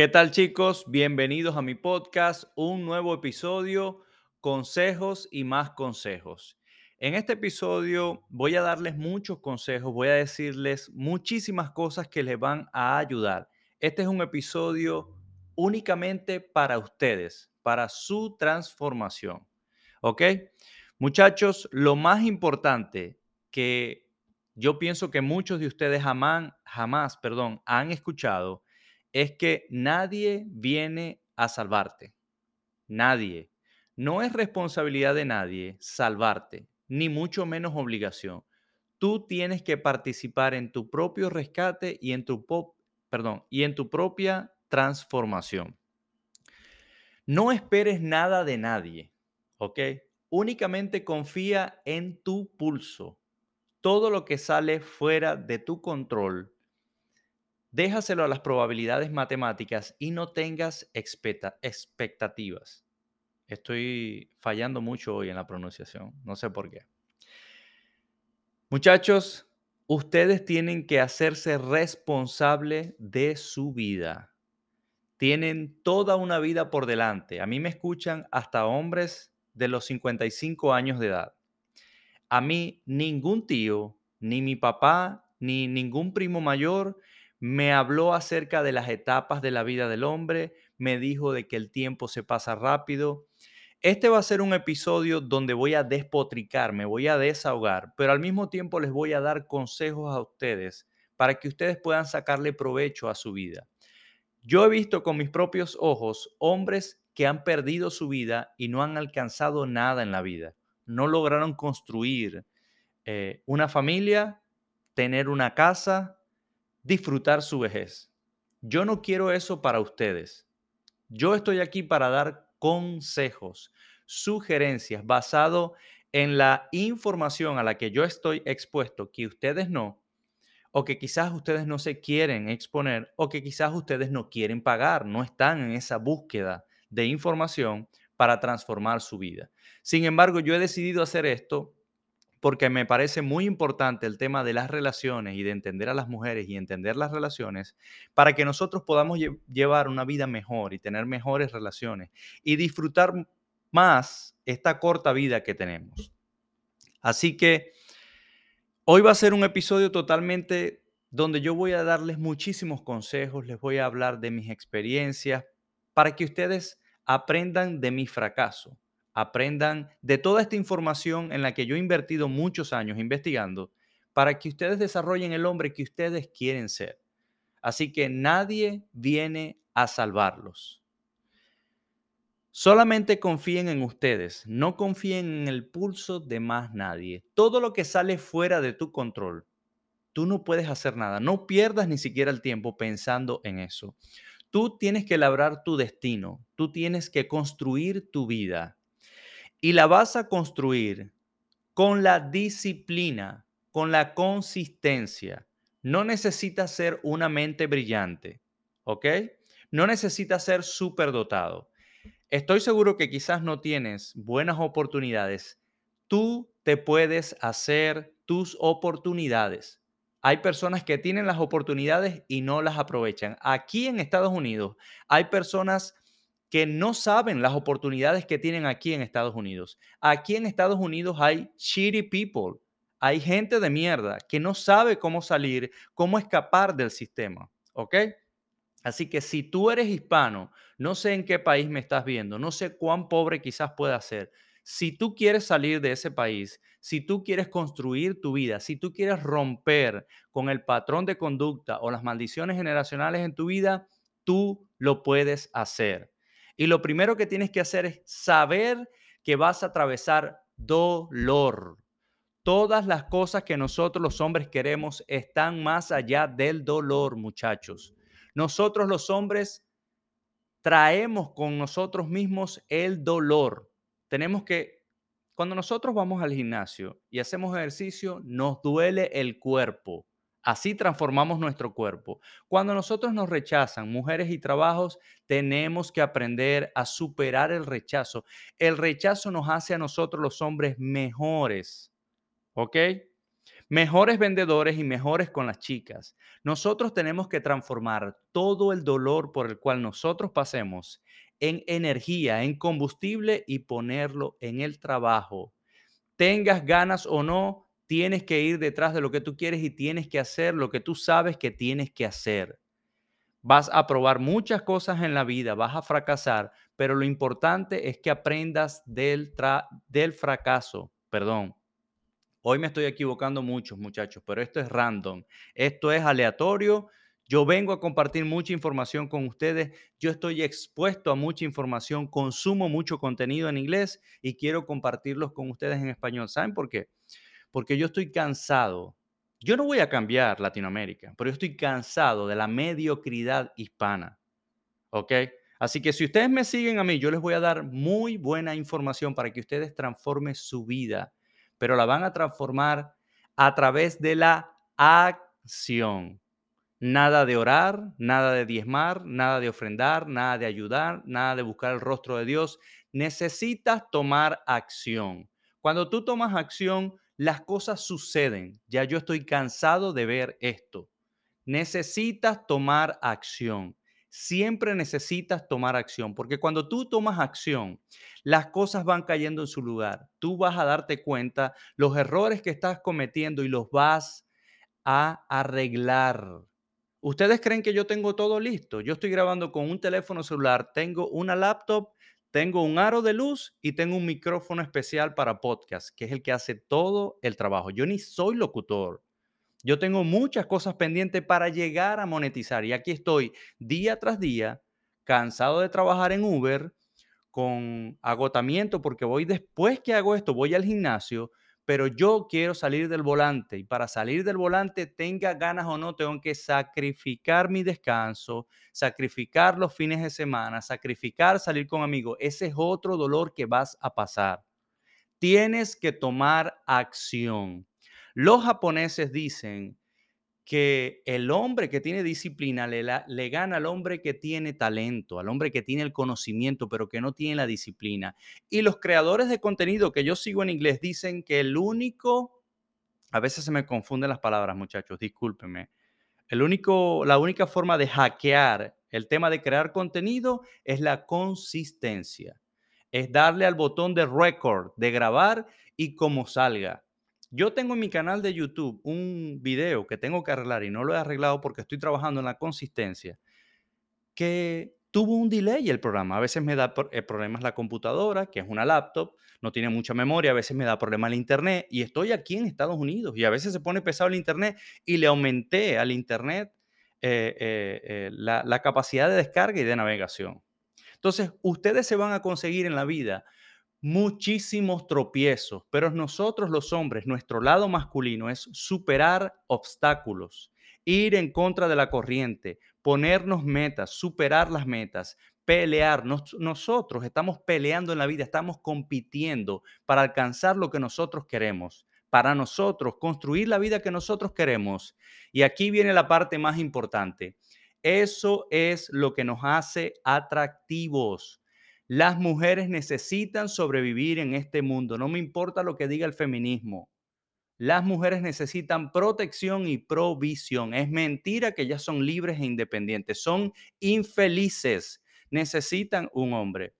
¿Qué tal chicos? Bienvenidos a mi podcast, un nuevo episodio, consejos y más consejos. En este episodio voy a darles muchos consejos, voy a decirles muchísimas cosas que les van a ayudar. Este es un episodio únicamente para ustedes, para su transformación. ¿Ok? Muchachos, lo más importante que yo pienso que muchos de ustedes jamás, jamás, perdón, han escuchado es que nadie viene a salvarte. Nadie. No es responsabilidad de nadie salvarte, ni mucho menos obligación. Tú tienes que participar en tu propio rescate y en tu, perdón, y en tu propia transformación. No esperes nada de nadie, ¿ok? Únicamente confía en tu pulso. Todo lo que sale fuera de tu control Déjaselo a las probabilidades matemáticas y no tengas expectativas. Estoy fallando mucho hoy en la pronunciación, no sé por qué. Muchachos, ustedes tienen que hacerse responsable de su vida. Tienen toda una vida por delante. A mí me escuchan hasta hombres de los 55 años de edad. A mí ningún tío, ni mi papá, ni ningún primo mayor me habló acerca de las etapas de la vida del hombre, me dijo de que el tiempo se pasa rápido. Este va a ser un episodio donde voy a despotricar, me voy a desahogar, pero al mismo tiempo les voy a dar consejos a ustedes para que ustedes puedan sacarle provecho a su vida. Yo he visto con mis propios ojos hombres que han perdido su vida y no han alcanzado nada en la vida. No lograron construir eh, una familia, tener una casa, disfrutar su vejez. Yo no quiero eso para ustedes. Yo estoy aquí para dar consejos, sugerencias basado en la información a la que yo estoy expuesto, que ustedes no, o que quizás ustedes no se quieren exponer, o que quizás ustedes no quieren pagar, no están en esa búsqueda de información para transformar su vida. Sin embargo, yo he decidido hacer esto porque me parece muy importante el tema de las relaciones y de entender a las mujeres y entender las relaciones para que nosotros podamos llevar una vida mejor y tener mejores relaciones y disfrutar más esta corta vida que tenemos. Así que hoy va a ser un episodio totalmente donde yo voy a darles muchísimos consejos, les voy a hablar de mis experiencias para que ustedes aprendan de mi fracaso aprendan de toda esta información en la que yo he invertido muchos años investigando para que ustedes desarrollen el hombre que ustedes quieren ser. Así que nadie viene a salvarlos. Solamente confíen en ustedes, no confíen en el pulso de más nadie. Todo lo que sale fuera de tu control, tú no puedes hacer nada. No pierdas ni siquiera el tiempo pensando en eso. Tú tienes que labrar tu destino, tú tienes que construir tu vida y la vas a construir con la disciplina, con la consistencia. No necesitas ser una mente brillante, ¿ok? No necesitas ser superdotado. Estoy seguro que quizás no tienes buenas oportunidades. Tú te puedes hacer tus oportunidades. Hay personas que tienen las oportunidades y no las aprovechan. Aquí en Estados Unidos hay personas que no saben las oportunidades que tienen aquí en Estados Unidos. Aquí en Estados Unidos hay shitty people, hay gente de mierda que no sabe cómo salir, cómo escapar del sistema, ¿ok? Así que si tú eres hispano, no sé en qué país me estás viendo, no sé cuán pobre quizás pueda ser. Si tú quieres salir de ese país, si tú quieres construir tu vida, si tú quieres romper con el patrón de conducta o las maldiciones generacionales en tu vida, tú lo puedes hacer. Y lo primero que tienes que hacer es saber que vas a atravesar dolor. Todas las cosas que nosotros los hombres queremos están más allá del dolor, muchachos. Nosotros los hombres traemos con nosotros mismos el dolor. Tenemos que, cuando nosotros vamos al gimnasio y hacemos ejercicio, nos duele el cuerpo. Así transformamos nuestro cuerpo. Cuando nosotros nos rechazan, mujeres y trabajos, tenemos que aprender a superar el rechazo. El rechazo nos hace a nosotros los hombres mejores. ¿Ok? mejores vendedores y mejores con las chicas. Nosotros tenemos que transformar todo el dolor por el cual nosotros pasemos en energía, en combustible y ponerlo en el trabajo. Tengas ganas o no, tienes que ir detrás de lo que tú quieres y tienes que hacer lo que tú sabes que tienes que hacer. Vas a probar muchas cosas en la vida, vas a fracasar, pero lo importante es que aprendas del, del fracaso. Perdón. Hoy me estoy equivocando mucho, muchachos, pero esto es random. Esto es aleatorio. Yo vengo a compartir mucha información con ustedes. Yo estoy expuesto a mucha información, consumo mucho contenido en inglés y quiero compartirlos con ustedes en español. ¿Saben por qué? Porque yo estoy cansado yo no voy a cambiar Latinoamérica, pero yo estoy cansado de la mediocridad hispana. ¿Ok? Así que si ustedes me siguen a mí, yo les voy a dar muy buena información para que ustedes transformen su vida, pero la van a transformar a través de la acción. Nada de orar, nada de diezmar, nada de ofrendar, nada de ayudar, nada de buscar el rostro de Dios. Necesitas tomar acción. Cuando tú tomas acción, las cosas suceden. Ya yo estoy cansado de ver esto. Necesitas tomar acción. Siempre necesitas tomar acción, porque cuando tú tomas acción, las cosas van cayendo en su lugar. Tú vas a darte cuenta los errores que estás cometiendo y los vas a arreglar. ¿Ustedes creen que yo tengo todo listo? Yo estoy grabando con un teléfono celular, tengo una laptop tengo un aro de luz y tengo un micrófono especial para podcast, que es el que hace todo el trabajo. Yo ni soy locutor. Yo tengo muchas cosas pendientes para llegar a monetizar y aquí estoy día tras día, cansado de trabajar en Uber, con agotamiento porque voy después que hago esto, voy al gimnasio, pero yo quiero salir del volante y para salir del volante, tenga ganas o no, tengo que sacrificar mi descanso, sacrificar los fines de semana, sacrificar salir con amigos. Ese es otro dolor que vas a pasar. Tienes que tomar acción. Los japoneses dicen que el hombre que tiene disciplina le, gana al hombre que tiene talento, al hombre que tiene el conocimiento, pero que no tiene la disciplina. Y los creadores de contenido que yo sigo en inglés dicen que el único, a veces se me confunden las palabras, muchachos, discúlpenme. El único, la única forma de hackear el tema de crear contenido es la consistencia. Es darle al botón de record, de grabar y como salga. Yo tengo en mi canal de YouTube un video que tengo que arreglar y no lo he arreglado porque estoy trabajando en la consistencia, que tuvo un delay el programa. A veces me da eh, problemas la computadora, que es una laptop, no tiene mucha memoria, a veces me da problema el internet y estoy aquí en Estados Unidos y a veces se pone pesado el internet y le aumenté al internet eh, eh, la, la capacidad de descarga y de navegación. Entonces, ustedes se van a conseguir en la vida muchísimos tropiezos, pero nosotros los hombres, nuestro lado masculino es superar obstáculos, ir en contra de la corriente, ponernos metas, superar las metas, pelear. nosotros estamos peleando en la vida, estamos compitiendo para alcanzar lo que nosotros queremos, para nosotros construir la vida que nosotros queremos. Y aquí viene la parte más importante. Eso es lo que nos hace atractivos las mujeres necesitan sobrevivir en este mundo, no me importa lo que diga el feminismo. Las mujeres necesitan protección y provisión. Es mentira que ellas son libres e independientes, son infelices. Necesitan un hombre.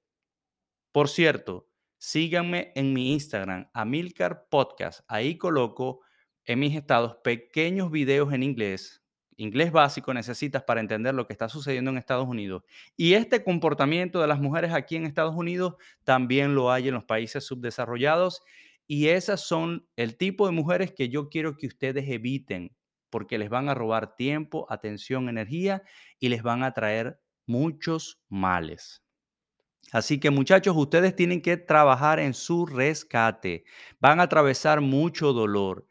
Por cierto, síganme en mi Instagram, Amilcar Podcast. Ahí coloco en mis estados pequeños videos en inglés inglés básico necesitas para entender lo que está sucediendo en Estados Unidos. Y este comportamiento de las mujeres aquí en Estados Unidos también lo hay en los países subdesarrollados. Y esas son el tipo de mujeres que yo quiero que ustedes eviten, porque les van a robar tiempo, atención, energía y les van a traer muchos males. Así que muchachos, ustedes tienen que trabajar en su rescate. Van a atravesar mucho dolor.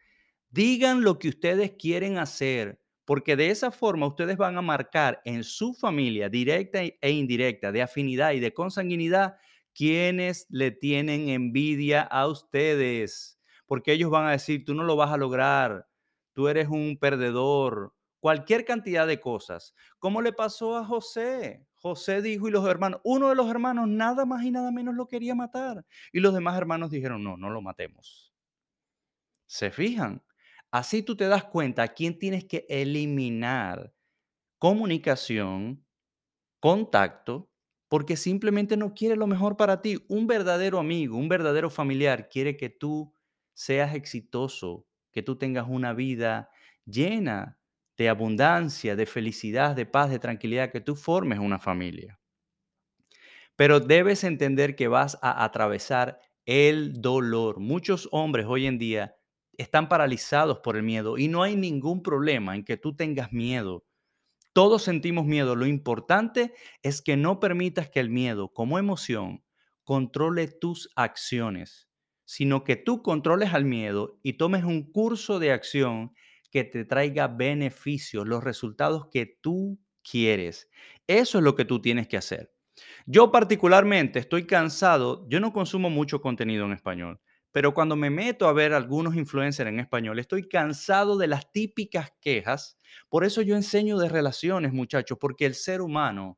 Digan lo que ustedes quieren hacer porque de esa forma ustedes van a marcar en su familia directa e indirecta, de afinidad y de consanguinidad, quienes le tienen envidia a ustedes. Porque ellos van a decir, tú no lo vas a lograr, tú eres un perdedor, cualquier cantidad de cosas. ¿Cómo le pasó a José? José dijo y los hermanos, uno de los hermanos nada más y nada menos lo quería matar. Y los demás hermanos dijeron, no, no lo matemos. ¿Se fijan? Así tú te das cuenta a quién tienes que eliminar comunicación, contacto, porque simplemente no quiere lo mejor para ti. Un verdadero amigo, un verdadero familiar quiere que tú seas exitoso, que tú tengas una vida llena de abundancia, de felicidad, de paz, de tranquilidad, que tú formes una familia. Pero debes entender que vas a atravesar el dolor. Muchos hombres hoy en día están paralizados por el miedo y no hay ningún problema en que tú tengas miedo. Todos sentimos miedo. Lo importante es que no permitas que el miedo como emoción controle tus acciones, sino que tú controles al miedo y tomes un curso de acción que te traiga beneficios, los resultados que tú quieres. Eso es lo que tú tienes que hacer. Yo particularmente estoy cansado, yo no consumo mucho contenido en español, pero cuando me meto a ver algunos influencers en español, estoy cansado de las típicas quejas. Por eso yo enseño de relaciones, muchachos, porque el ser humano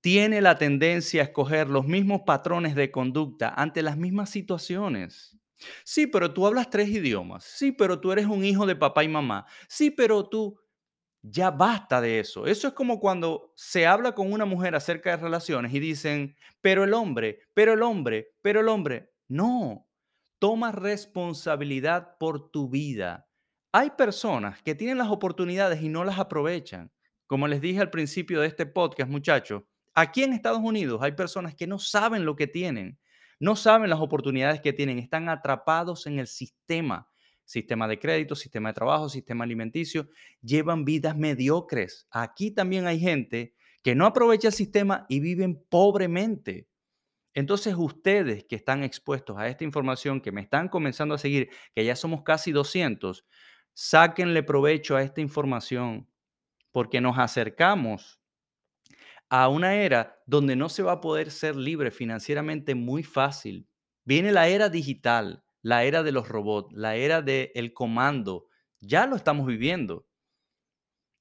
tiene la tendencia a escoger los mismos patrones de conducta ante las mismas situaciones. Sí, pero tú hablas tres idiomas. Sí, pero tú eres un hijo de papá y mamá. Sí, pero tú ya basta de eso. Eso es como cuando se habla con una mujer acerca de relaciones y dicen, pero el hombre, pero el hombre, pero el hombre. No, toma responsabilidad por tu vida. Hay personas que tienen las oportunidades y no las aprovechan. Como les dije al principio de este podcast, muchachos, aquí en Estados Unidos hay personas que no saben lo que tienen, no saben las oportunidades que tienen, están atrapados en el sistema sistema de crédito, sistema de trabajo, sistema alimenticio, llevan vidas mediocres. Aquí también hay gente que no aprovecha el sistema y viven pobremente. Entonces ustedes que están expuestos a esta información, que me están comenzando a seguir, que ya somos casi 200, sáquenle provecho a esta información, porque nos acercamos a una era donde no se va a poder ser libre financieramente muy fácil. Viene la era digital, la era de los robots, la era del comando, ya lo estamos viviendo.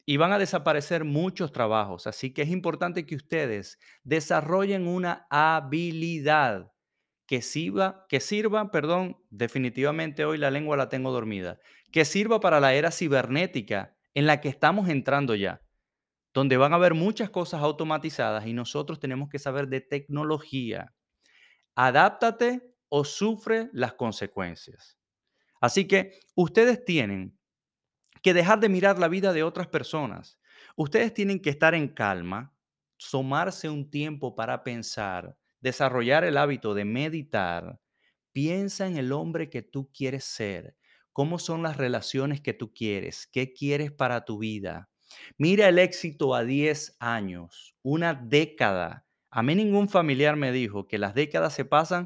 Y van a desaparecer muchos trabajos, así que es importante que ustedes desarrollen una habilidad que sirva, que sirva, perdón, definitivamente hoy la lengua la tengo dormida, que sirva para la era cibernética en la que estamos entrando ya, donde van a haber muchas cosas automatizadas y nosotros tenemos que saber de tecnología. Adáptate o sufre las consecuencias. Así que ustedes tienen que dejar de mirar la vida de otras personas. Ustedes tienen que estar en calma, tomarse un tiempo para pensar, desarrollar el hábito de meditar. Piensa en el hombre que tú quieres ser, cómo son las relaciones que tú quieres, qué quieres para tu vida. Mira el éxito a 10 años, una década. A mí ningún familiar me dijo que las décadas se pasan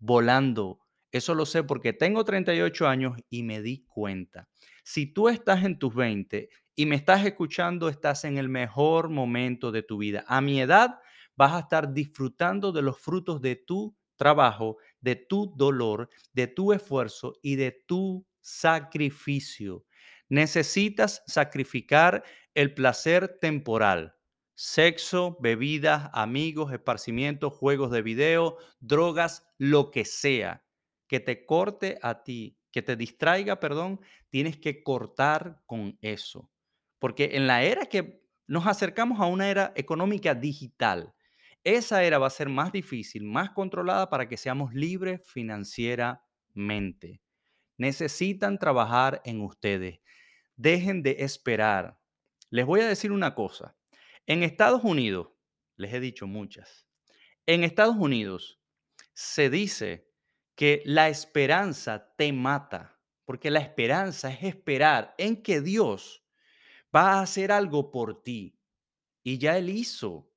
volando. Eso lo sé porque tengo 38 años y me di cuenta. Si tú estás en tus 20 y me estás escuchando, estás en el mejor momento de tu vida. A mi edad vas a estar disfrutando de los frutos de tu trabajo, de tu dolor, de tu esfuerzo y de tu sacrificio. Necesitas sacrificar el placer temporal sexo, bebidas, amigos, esparcimiento, juegos de video, drogas, lo que sea, que te corte a ti, que te distraiga, perdón, tienes que cortar con eso. Porque en la era que nos acercamos a una era económica digital, esa era va a ser más difícil, más controlada para que seamos libres financieramente. Necesitan trabajar en ustedes. Dejen de esperar. Les voy a decir una cosa. En Estados Unidos, les he dicho muchas, en Estados Unidos se dice que la esperanza te mata, porque la esperanza es esperar en que Dios va a hacer algo por ti. Y ya Él hizo.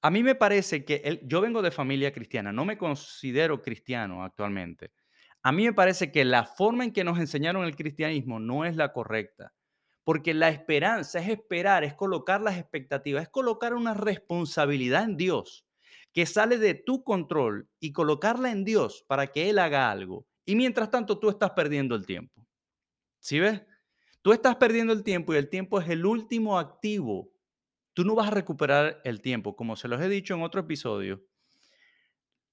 A mí me parece que yo vengo de familia cristiana, no me considero cristiano actualmente. A mí me parece que la forma en que nos enseñaron el cristianismo no es la correcta. Porque la esperanza es esperar, es colocar las expectativas, es colocar una responsabilidad en Dios que sale de tu control y colocarla en Dios para que Él haga algo. Y mientras tanto tú estás perdiendo el tiempo. ¿Sí ves? Tú estás perdiendo el tiempo y el tiempo es el último activo. Tú no vas a recuperar el tiempo, como se los he dicho en otro episodio.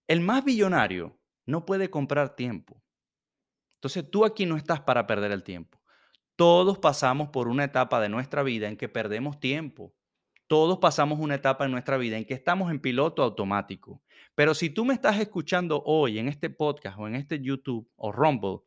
El más billonario no puede comprar tiempo. Entonces tú aquí no estás para perder el tiempo. Todos pasamos por una etapa de nuestra vida en que perdemos tiempo. Todos pasamos una etapa en nuestra vida en que estamos en piloto automático. Pero si tú me estás escuchando hoy en este podcast o en este YouTube o Rumble,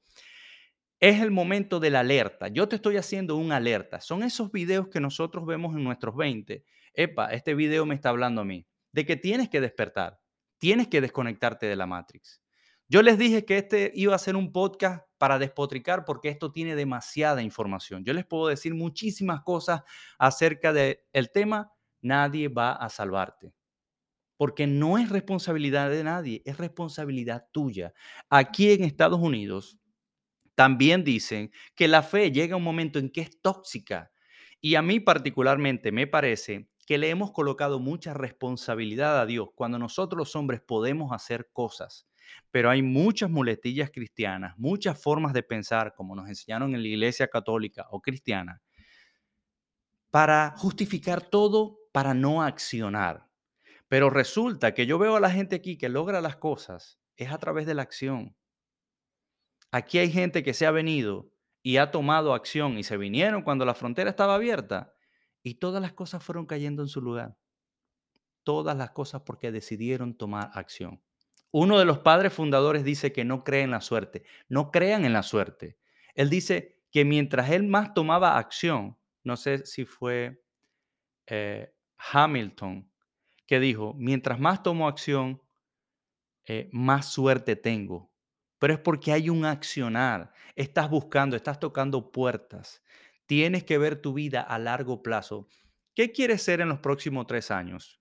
es el momento de la alerta. Yo te estoy haciendo una alerta. Son esos videos que nosotros vemos en nuestros 20. Epa, este video me está hablando a mí de que tienes que despertar, tienes que desconectarte de la Matrix. Yo les dije que este iba a ser un podcast para despotricar porque esto tiene demasiada información. Yo les puedo decir muchísimas cosas acerca del tema. Nadie va a salvarte. Porque no es responsabilidad de nadie, es responsabilidad tuya. Aquí en Estados Unidos también dicen que la fe llega a un momento en que es tóxica. Y a mí particularmente me parece que le hemos colocado mucha responsabilidad a Dios cuando nosotros los hombres podemos hacer cosas. Pero hay muchas muletillas cristianas, muchas formas de pensar, como nos enseñaron en la iglesia católica o cristiana, para justificar todo, para no accionar. Pero resulta que yo veo a la gente aquí que logra las cosas es a través de la acción. Aquí hay gente que se ha venido y ha tomado acción y se vinieron cuando la frontera estaba abierta y todas las cosas fueron cayendo en su lugar. Todas las cosas porque decidieron tomar acción. Uno de los padres fundadores dice que no cree en la suerte. No crean en la suerte. Él dice que mientras él más tomaba acción, no sé si fue eh, Hamilton, que dijo, mientras más tomo acción, eh, más suerte tengo. Pero es porque hay un accionar. Estás buscando, estás tocando puertas. Tienes que ver tu vida a largo plazo. ¿Qué quieres ser en los próximos tres años?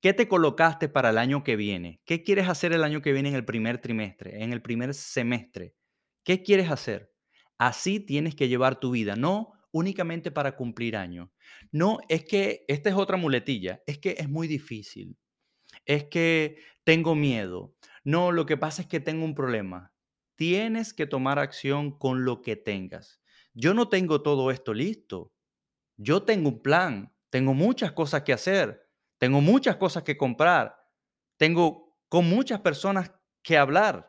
¿Qué te colocaste para el año que viene? ¿Qué quieres hacer el año que viene en el primer trimestre, en el primer semestre? ¿Qué quieres hacer? Así tienes que llevar tu vida, no únicamente para cumplir años. No, es que esta es otra muletilla, es que es muy difícil. Es que tengo miedo. No, lo que pasa es que tengo un problema. Tienes que tomar acción con lo que tengas. Yo no tengo todo esto listo. Yo tengo un plan, tengo muchas cosas que hacer tengo muchas cosas que comprar. Tengo con muchas personas que hablar.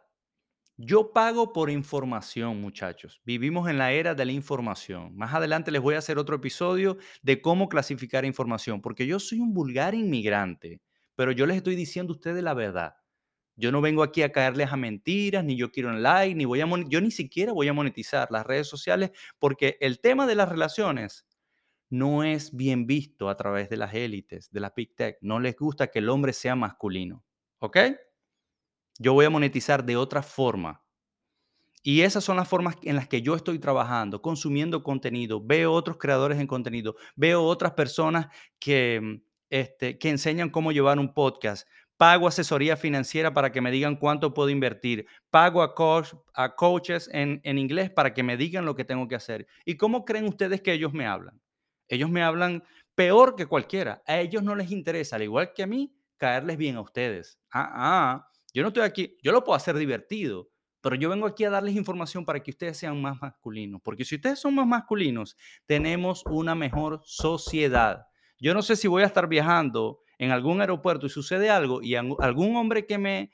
Yo pago por información, muchachos. Vivimos en la era de la información. Más adelante les voy a hacer otro episodio de cómo clasificar información, porque yo soy un vulgar inmigrante, pero yo les estoy diciendo a ustedes la verdad. Yo no vengo aquí a caerles a mentiras, ni yo quiero un like, ni voy a yo ni siquiera voy a monetizar las redes sociales, porque el tema de las relaciones no es bien visto a través de las élites, de la Big Tech. No les gusta que el hombre sea masculino. ¿Ok? Yo voy a monetizar de otra forma. Y esas son las formas en las que yo estoy trabajando, consumiendo contenido, veo otros creadores en contenido, veo otras personas que, mm, este, que enseñan cómo llevar un podcast, pago asesoría financiera para que me digan cuánto puedo invertir, pago a, a coaches en, en inglés para que me digan lo que tengo que hacer. ¿Y cómo creen ustedes que ellos me hablan? Ellos me hablan peor que cualquiera. A ellos no les interesa, al igual que a mí, caerles bien a ustedes. Ah, ah, yo no estoy aquí, yo lo puedo hacer divertido, pero yo vengo aquí a darles información para que ustedes sean más masculinos, porque si ustedes son más masculinos, tenemos una mejor sociedad. Yo no sé si voy a estar viajando en algún aeropuerto y sucede algo y algún hombre que me,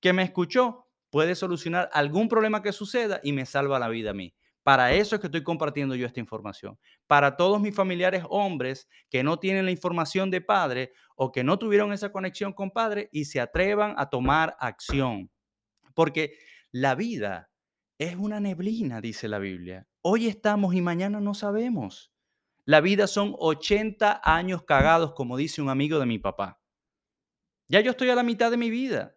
que me escuchó puede solucionar algún problema que suceda y me salva la vida a mí. Para eso es que estoy compartiendo yo esta información. Para todos mis familiares hombres que no tienen la información de padre o que no tuvieron esa conexión con padre y se atrevan a tomar acción. Porque la vida es una neblina, dice la Biblia. Hoy estamos y mañana no sabemos. La vida son 80 años cagados, como dice un amigo de mi papá. Ya yo estoy a la mitad de mi vida.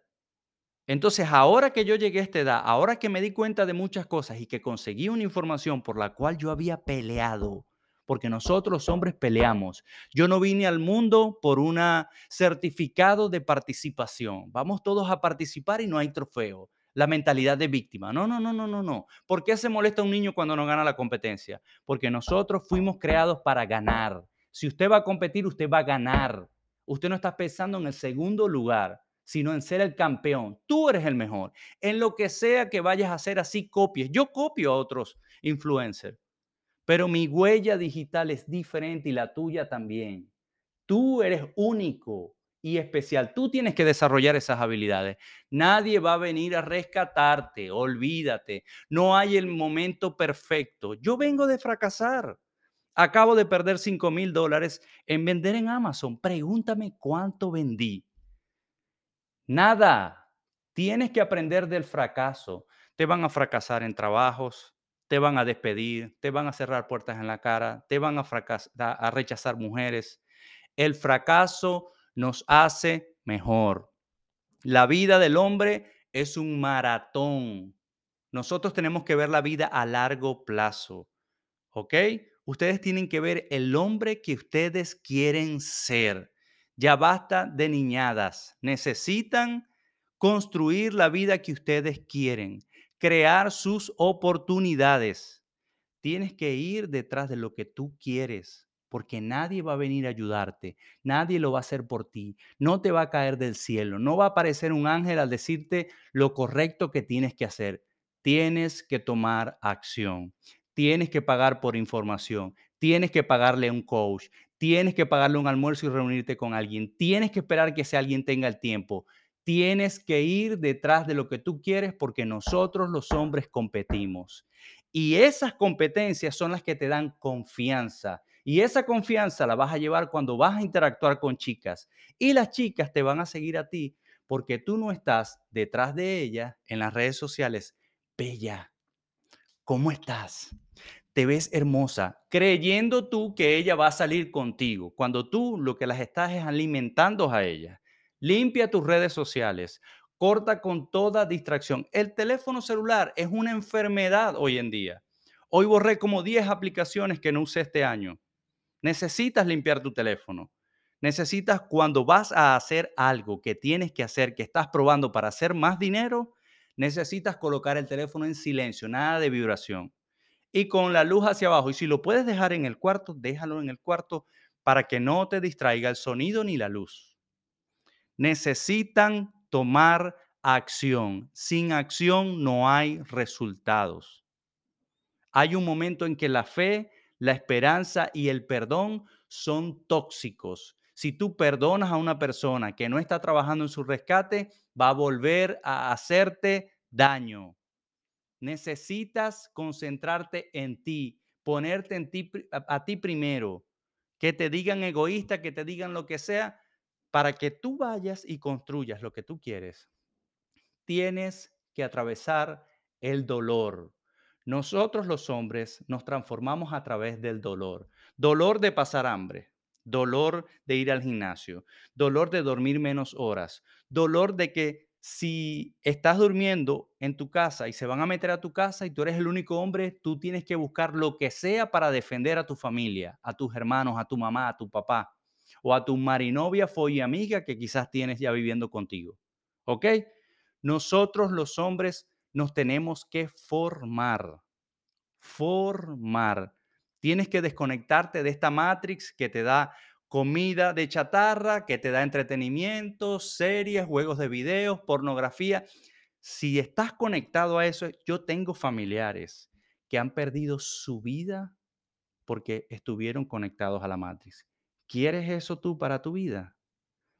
Entonces, ahora que yo llegué a esta edad, ahora que me di cuenta de muchas cosas y que conseguí una información por la cual yo había peleado, porque nosotros los hombres peleamos. Yo no vine al mundo por un certificado de participación. Vamos todos a participar y no hay trofeo. La mentalidad de víctima. No, no, no, no, no, no. ¿Por qué se molesta un niño cuando no gana la competencia? Porque nosotros fuimos creados para ganar. Si usted va a competir, usted va a ganar. Usted no está pensando en el segundo lugar sino en ser el campeón. Tú eres el mejor. En lo que sea que vayas a hacer, así copies. Yo copio a otros influencers, pero mi huella digital es diferente y la tuya también. Tú eres único y especial. Tú tienes que desarrollar esas habilidades. Nadie va a venir a rescatarte, olvídate. No hay el momento perfecto. Yo vengo de fracasar. Acabo de perder 5 mil dólares en vender en Amazon. Pregúntame cuánto vendí. Nada. Tienes que aprender del fracaso. Te van a fracasar en trabajos, te van a despedir, te van a cerrar puertas en la cara, te van a, a rechazar mujeres. El fracaso nos hace mejor. La vida del hombre es un maratón. Nosotros tenemos que ver la vida a largo plazo. ¿Ok? Ustedes tienen que ver el hombre que ustedes quieren ser. Ya basta de niñadas. Necesitan construir la vida que ustedes quieren, crear sus oportunidades. Tienes que ir detrás de lo que tú quieres, porque nadie va a venir a ayudarte, nadie lo va a hacer por ti, no te va a caer del cielo, no va a aparecer un ángel al decirte lo correcto que tienes que hacer. Tienes que tomar acción, tienes que pagar por información, tienes que pagarle a un coach, tienes que pagarle un almuerzo y reunirte con alguien, tienes que esperar que ese alguien tenga el tiempo. Tienes que ir detrás de lo que tú quieres porque nosotros los hombres competimos. Y esas competencias son las que te dan confianza. Y esa confianza la vas a llevar cuando vas a interactuar con chicas. Y las chicas te van a seguir a ti porque tú no estás detrás de ellas en las redes sociales. Bella, ¿cómo estás? Te ves hermosa, creyendo tú que ella va a salir contigo, cuando tú lo que las estás es alimentando a ella. Limpia tus redes sociales. Corta con toda distracción. El teléfono celular es una enfermedad hoy en día. Hoy borré como 10 aplicaciones que no usé este año. Necesitas limpiar tu teléfono. Necesitas cuando vas a hacer algo que tienes que hacer, que estás probando para hacer más dinero, necesitas colocar el teléfono en silencio, nada de vibración. Y con la luz hacia abajo. Y si lo puedes dejar en el cuarto, déjalo en el cuarto para que no te distraiga el sonido ni la luz necesitan tomar acción. Sin acción no hay resultados. Hay un momento en que la fe, la esperanza y el perdón son tóxicos. Si tú perdonas a una persona que no está trabajando en su rescate, va a volver a hacerte daño. Necesitas concentrarte en ti, ponerte en ti, a, a ti primero. Que te digan egoísta, que te digan lo que sea, para que tú vayas y construyas lo que tú quieres, tienes que atravesar el dolor. Nosotros los hombres nos transformamos a través del dolor. Dolor de pasar hambre, dolor de ir al gimnasio, dolor de dormir menos horas, dolor de que si estás durmiendo en tu casa y se van a meter a tu casa y tú eres el único hombre, tú tienes que buscar lo que sea para defender a tu familia, a tus hermanos, a tu mamá, a tu papá o a tu marinovia, y amiga que quizás tienes ya viviendo contigo. ¿Ok? Nosotros los hombres nos tenemos que formar. Formar. Tienes que desconectarte de esta matrix que te da comida de chatarra, que te da entretenimiento, series, juegos de videos, pornografía. Si estás conectado a eso, yo tengo familiares que han perdido su vida porque estuvieron conectados a la matrix. ¿Quieres eso tú para tu vida?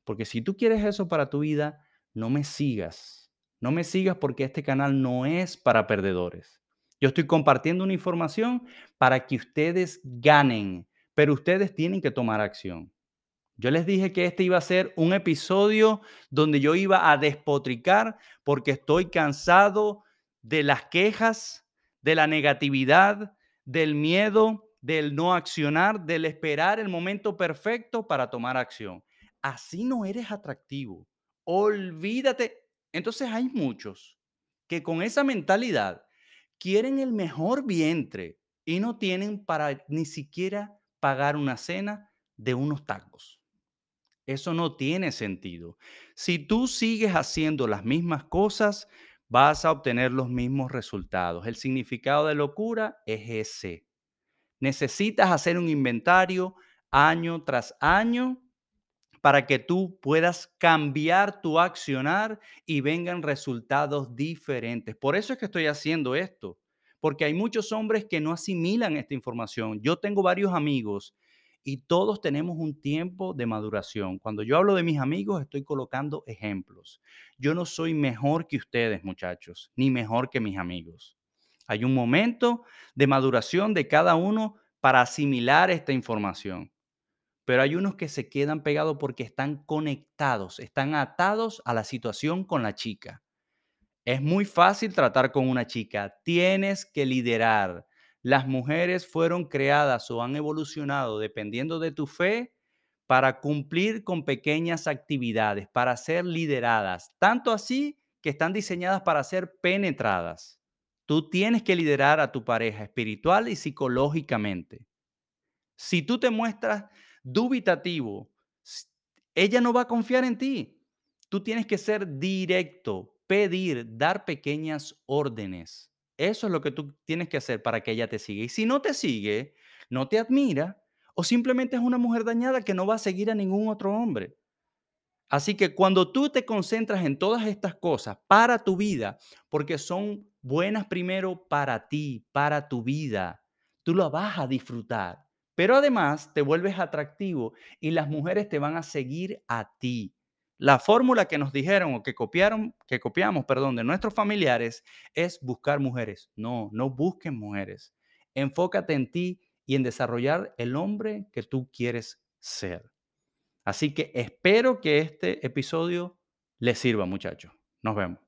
Porque si tú quieres eso para tu vida, no me sigas. No me sigas porque este canal no es para perdedores. Yo estoy compartiendo una información para que ustedes ganen, pero ustedes tienen que tomar acción. Yo les dije que este iba a ser un episodio donde yo iba a despotricar porque estoy cansado de las quejas, de la negatividad, del miedo, del no accionar, del esperar el momento perfecto para tomar acción. Así no eres atractivo. Olvídate. Entonces hay muchos que con esa mentalidad quieren el mejor vientre y no tienen para ni siquiera pagar una cena de unos tacos. Eso no tiene sentido. Si tú sigues haciendo las mismas cosas, vas a obtener los mismos resultados. El significado de locura es ese. Necesitas hacer un inventario año tras año para que tú puedas cambiar tu accionar y vengan resultados diferentes. Por eso es que estoy haciendo esto, porque hay muchos hombres que no asimilan esta información. Yo tengo varios amigos y todos tenemos un tiempo de maduración. Cuando yo hablo de mis amigos, estoy colocando ejemplos. Yo no soy mejor que ustedes, muchachos, ni mejor que mis amigos. Hay un momento de maduración de cada uno para asimilar esta información. Pero hay unos que se quedan pegados porque están conectados, están atados a la situación con la chica. Es muy fácil tratar con una chica, tienes que liderar. Las mujeres fueron creadas o han evolucionado dependiendo de tu fe para cumplir con pequeñas actividades, para ser lideradas, tanto así que están diseñadas para ser penetradas. Tú tienes que liderar a tu pareja espiritual y psicológicamente. Si tú te muestras dubitativo, ella no va a confiar en ti. Tú tienes que ser directo, pedir, dar pequeñas órdenes. Eso es lo que tú tienes que hacer para que ella te siga. Y si no te sigue, no te admira o simplemente es una mujer dañada que no va a seguir a ningún otro hombre. Así que cuando tú te concentras en todas estas cosas para tu vida, porque son buenas primero para ti, para tu vida, tú lo vas a disfrutar. Pero además te vuelves atractivo y las mujeres te van a seguir a ti. La fórmula que nos dijeron o que copiaron, que copiamos, perdón, de nuestros familiares es buscar mujeres. No, no busquen mujeres. Enfócate en ti y en desarrollar el hombre que tú quieres ser. Así que espero que este episodio les sirva, muchachos. Nos vemos.